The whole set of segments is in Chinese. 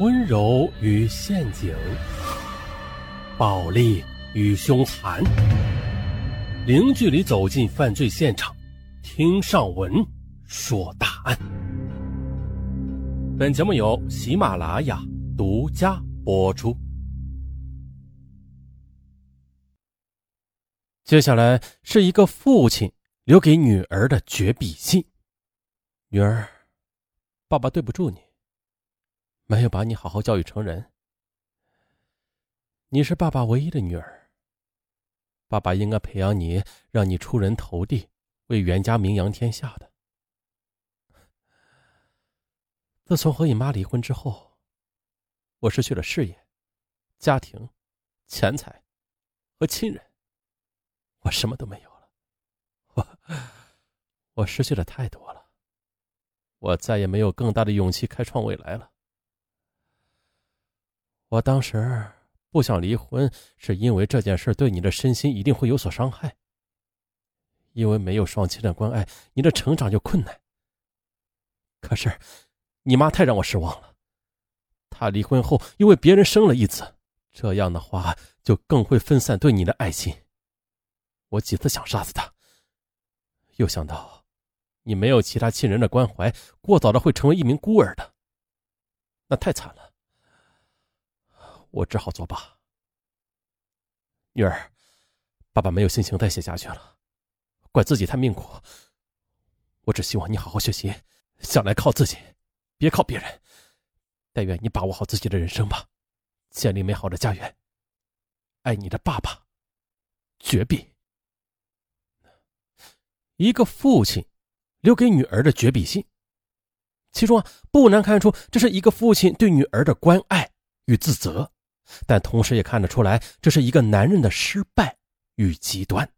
温柔与陷阱，暴力与凶残，零距离走进犯罪现场，听上文说大案。本节目由喜马拉雅独家播出。接下来是一个父亲留给女儿的绝笔信：女儿，爸爸对不住你。没有把你好好教育成人，你是爸爸唯一的女儿。爸爸应该培养你，让你出人头地，为袁家名扬天下的。自从和你妈离婚之后，我失去了事业、家庭、钱财和亲人，我什么都没有了。我，我失去了太多了。我再也没有更大的勇气开创未来了。我当时不想离婚，是因为这件事对你的身心一定会有所伤害。因为没有双亲的关爱，你的成长就困难。可是，你妈太让我失望了。她离婚后又为别人生了一子，这样的话就更会分散对你的爱心。我几次想杀死她，又想到你没有其他亲人的关怀，过早的会成为一名孤儿的，那太惨了。我只好作罢。女儿，爸爸没有心情再写下去了，怪自己太命苦。我只希望你好好学习，将来靠自己，别靠别人。但愿你把握好自己的人生吧，建立美好的家园。爱你的爸爸，绝笔。一个父亲留给女儿的绝笔信，其中啊，不难看出这是一个父亲对女儿的关爱与自责。但同时也看得出来，这是一个男人的失败与极端。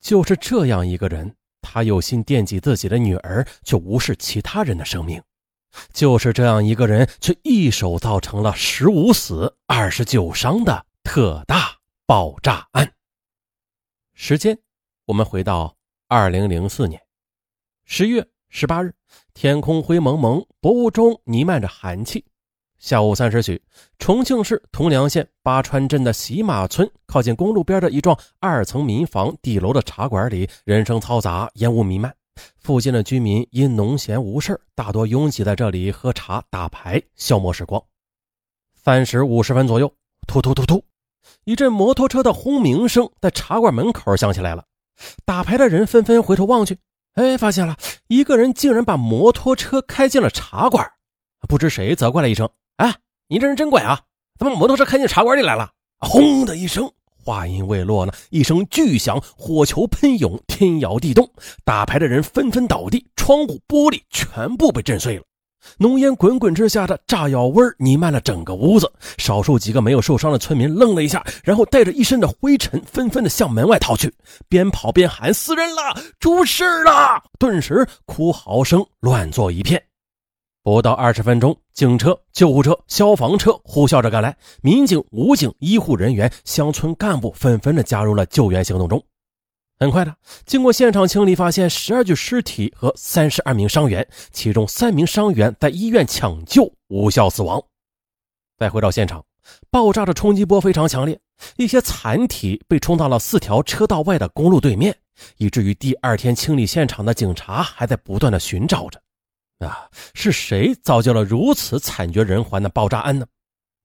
就是这样一个人，他有心惦记自己的女儿，却无视其他人的生命。就是这样一个人，却一手造成了十五死二十九伤的特大爆炸案。时间，我们回到二零零四年十月十八日，天空灰蒙蒙，薄雾中弥漫着寒气。下午三时许，重庆市铜梁县八川镇的喜马村靠近公路边的一幢二层民房底楼的茶馆里，人声嘈杂，烟雾弥漫。附近的居民因农闲无事，大多拥挤在这里喝茶、打牌，消磨时光。三时五十分左右，突突突突，一阵摩托车的轰鸣声在茶馆门口响起来了。打牌的人纷纷回头望去，哎，发现了一个人竟然把摩托车开进了茶馆。不知谁责怪了一声。哎，你这人真怪啊！怎么摩托车开进茶馆里来了？轰的一声，话音未落呢，一声巨响，火球喷涌，天摇地动，打牌的人纷纷倒地，窗户玻璃全部被震碎了。浓烟滚滚之下的炸药味弥漫了整个屋子。少数几个没有受伤的村民愣了一下，然后带着一身的灰尘，纷纷的向门外逃去，边跑边喊：“死人了，出事了！”顿时哭嚎声乱作一片。不到二十分钟，警车、救护车、消防车呼啸着赶来，民警、武警、医护人员、乡村干部纷纷的加入了救援行动中。很快的，经过现场清理，发现十二具尸体和三十二名伤员，其中三名伤员在医院抢救无效死亡。再回到现场，爆炸的冲击波非常强烈，一些残体被冲到了四条车道外的公路对面，以至于第二天清理现场的警察还在不断的寻找着。啊，是谁造就了如此惨绝人寰的爆炸案呢？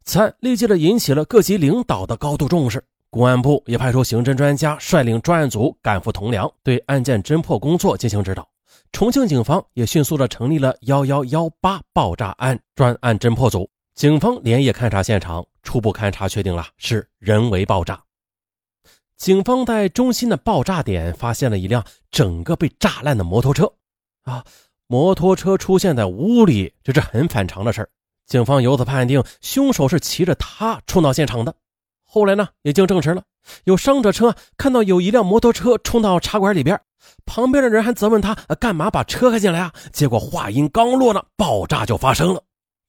此案立即的引起了各级领导的高度重视，公安部也派出刑侦专家率领专案组赶赴铜梁，对案件侦破工作进行指导。重庆警方也迅速的成立了幺幺幺八爆炸案专案侦破组，警方连夜勘查现场，初步勘查确定了是人为爆炸。警方在中心的爆炸点发现了一辆整个被炸烂的摩托车，啊。摩托车出现在屋里，这是很反常的事警方由此判定，凶手是骑着它冲到现场的。后来呢，也经证实了，有伤者称看到有一辆摩托车冲到茶馆里边，旁边的人还责问他干嘛把车开进来啊？结果话音刚落呢，爆炸就发生了。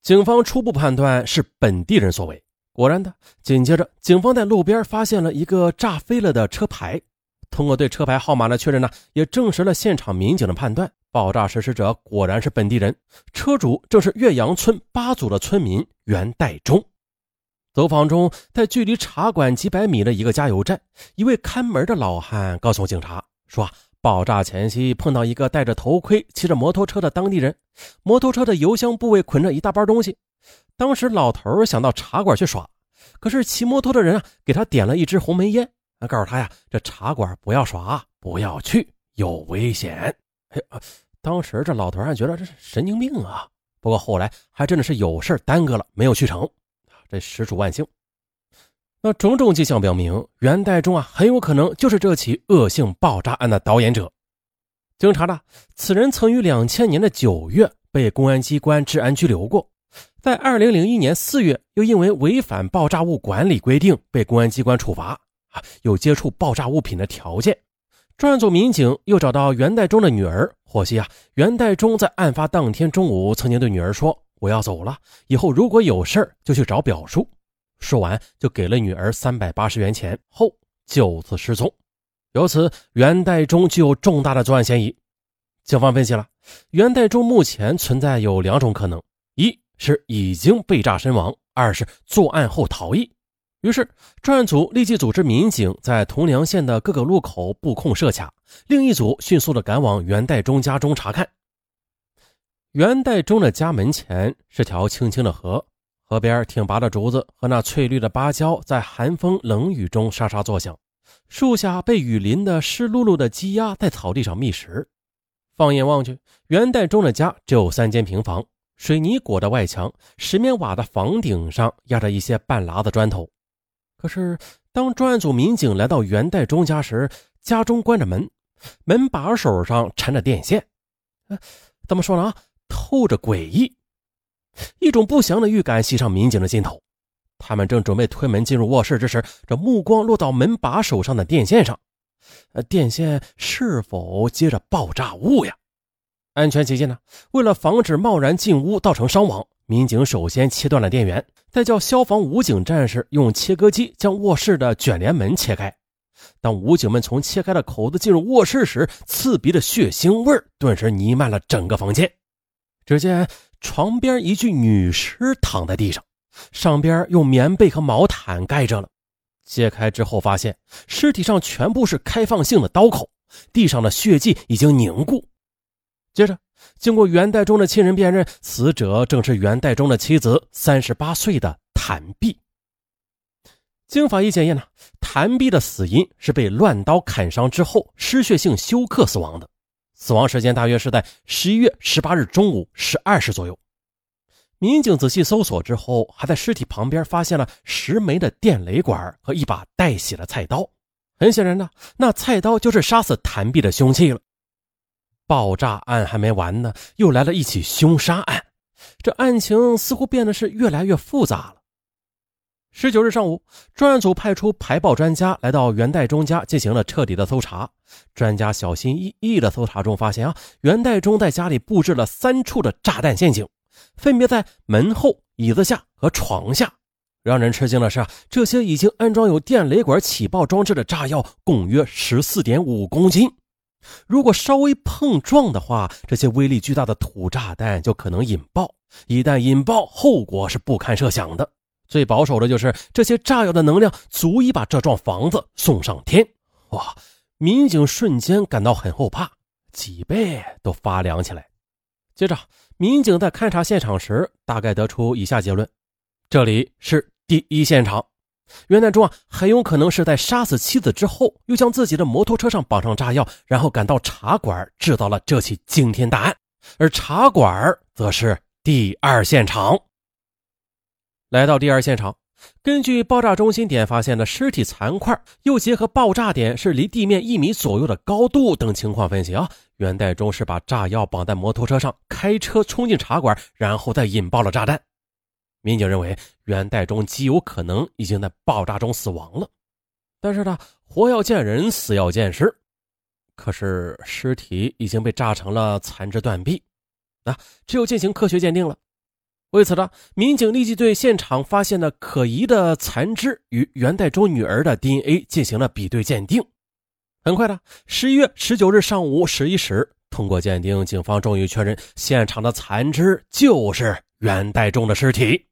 警方初步判断是本地人所为。果然的，紧接着警方在路边发现了一个炸飞了的车牌。通过对车牌号码的确认呢，也证实了现场民警的判断，爆炸实施者果然是本地人，车主正是岳阳村八组的村民袁代忠。走访中，在距离茶馆几百米的一个加油站，一位看门的老汉告诉警察说，爆炸前夕碰到一个戴着头盔、骑着摩托车的当地人，摩托车的油箱部位捆着一大包东西。当时老头想到茶馆去耍，可是骑摩托的人啊，给他点了一支红梅烟，告诉他呀，这茶馆不要耍，不要去，有危险。哎，当时这老头还觉得这是神经病啊。不过后来还真的是有事耽搁了，没有去成。这实属万幸。那种种迹象表明，袁代忠啊，很有可能就是这起恶性爆炸案的导演者。经查呢，此人曾于两千年的九月被公安机关治安拘留过，在二零零一年四月又因为违反爆炸物管理规定被公安机关处罚，有接触爆炸物品的条件。专案组民警又找到袁代忠的女儿，获悉啊，袁代忠在案发当天中午曾经对女儿说。我要走了，以后如果有事就去找表叔。说完，就给了女儿三百八十元钱，后就此失踪。由此，袁代忠具有重大的作案嫌疑。警方分析了，袁代忠目前存在有两种可能：一是已经被炸身亡；二是作案后逃逸。于是，专案组立即组织民警在铜梁县的各个路口布控设卡，另一组迅速的赶往袁代忠家中查看。元代忠的家门前是条清清的河，河边挺拔的竹子和那翠绿的芭蕉在寒风冷雨中沙沙作响。树下被雨淋得湿漉漉的鸡鸭在草地上觅食。放眼望去，元代忠的家只有三间平房，水泥裹的外墙，石棉瓦的房顶上压着一些半拉的砖头。可是，当专案组民警来到元代忠家时，家中关着门，门把手上缠着电线。怎么说呢？透着诡异，一种不祥的预感袭上民警的心头。他们正准备推门进入卧室之时，这目光落到门把手上的电线上。呃，电线是否接着爆炸物呀？安全起见呢，为了防止贸然进屋造成伤亡，民警首先切断了电源，再叫消防武警战士用切割机将卧室的卷帘门切开。当武警们从切开的口子进入卧室时，刺鼻的血腥味顿时弥漫了整个房间。只见床边一具女尸躺在地上，上边用棉被和毛毯盖着了。揭开之后，发现尸体上全部是开放性的刀口，地上的血迹已经凝固。接着，经过元代忠的亲人辨认，死者正是元代忠的妻子，三十八岁的谭碧。经法医检验呢，谭碧的死因是被乱刀砍伤之后失血性休克死亡的。死亡时间大约是在十一月十八日中午十二时左右。民警仔细搜索之后，还在尸体旁边发现了十枚的电雷管和一把带血的菜刀。很显然呢，那菜刀就是杀死谭碧的凶器了。爆炸案还没完呢，又来了一起凶杀案，这案情似乎变得是越来越复杂了。十九日上午，专案组派出排爆专家来到袁代忠家进行了彻底的搜查。专家小心翼翼的搜查中发现啊，袁代忠在家里布置了三处的炸弹陷阱，分别在门后、椅子下和床下。让人吃惊的是啊，这些已经安装有电雷管起爆装置的炸药共约十四点五公斤。如果稍微碰撞的话，这些威力巨大的土炸弹就可能引爆。一旦引爆，后果是不堪设想的。最保守的就是这些炸药的能量足以把这幢房子送上天。哇！民警瞬间感到很后怕，脊背都发凉起来。接着，民警在勘察现场时，大概得出以下结论：这里是第一现场。袁代忠啊，很有可能是在杀死妻子之后，又将自己的摩托车上绑上炸药，然后赶到茶馆制造了这起惊天大案。而茶馆则是第二现场。来到第二现场，根据爆炸中心点发现的尸体残块，又结合爆炸点是离地面一米左右的高度等情况分析啊，袁代忠是把炸药绑在摩托车上，开车冲进茶馆，然后再引爆了炸弹。民警认为袁代忠极有可能已经在爆炸中死亡了，但是呢，活要见人，死要见尸，可是尸体已经被炸成了残肢断臂，那只有进行科学鉴定了。为此呢，民警立即对现场发现的可疑的残肢与袁代忠女儿的 DNA 进行了比对鉴定。很快的，十一月十九日上午十一时，通过鉴定，警方终于确认现场的残肢就是袁代中的尸体。